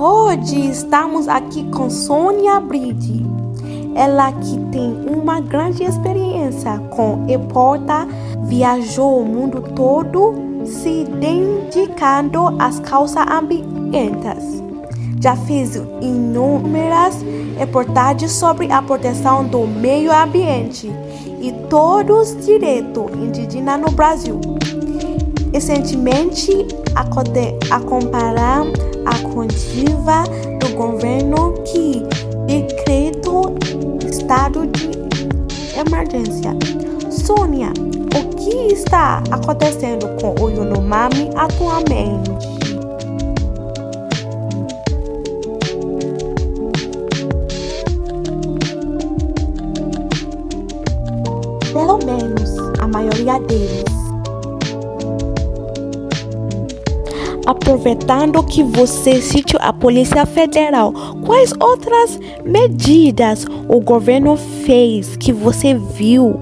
Hoje estamos aqui com Sônia Bride. Ela que tem uma grande experiência com eporta, viajou o mundo todo se dedicando às causas ambientais. Já fez inúmeras reportagens sobre a proteção do meio ambiente e todos os direitos indígenas no Brasil. Recentemente, acompanhar a coletiva do governo que decretou estado de emergência. Sônia, o que está acontecendo com o Yanomami atualmente? Pelo menos a maioria deles aproveitando que você citou a Polícia Federal, quais outras medidas o governo fez que você viu?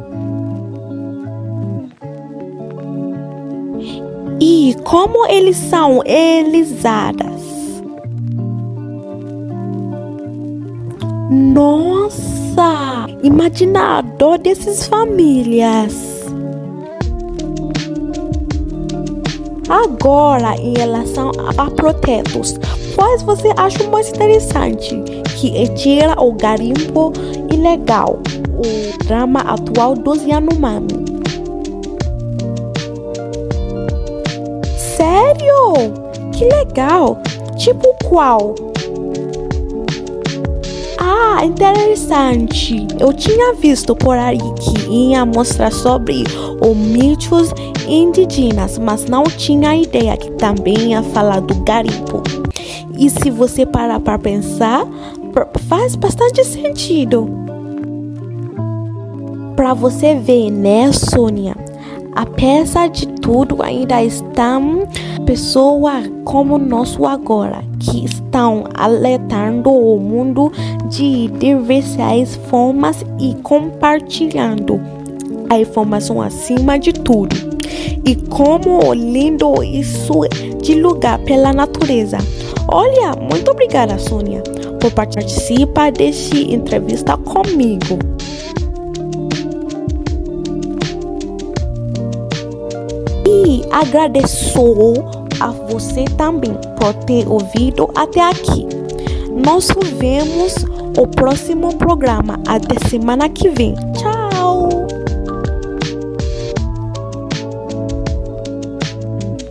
E como eles são realizadas? Nossa! Imagina a dor dessas famílias. Agora, em relação a protestos, quais você acha mais interessante? Que retira o garimpo ilegal, o drama atual dos Yanomami. Sério? Que legal! Tipo qual? Ah, interessante. Eu tinha visto por aí que ia mostrar sobre os mitos indígenas, mas não tinha ideia que também ia falar do garimpo. E se você parar para pensar, faz bastante sentido. Para você ver, né, Sônia? Apesar de tudo, ainda estão pessoas como nós agora que estão alertando o mundo de diversas formas e compartilhando a informação acima de tudo. E como lindo isso de lugar pela natureza. Olha, muito obrigada, Sônia, por participar desta entrevista comigo. E agradeço a você também por ter ouvido até aqui. Nós vemos o próximo programa até semana que vem. Tchau!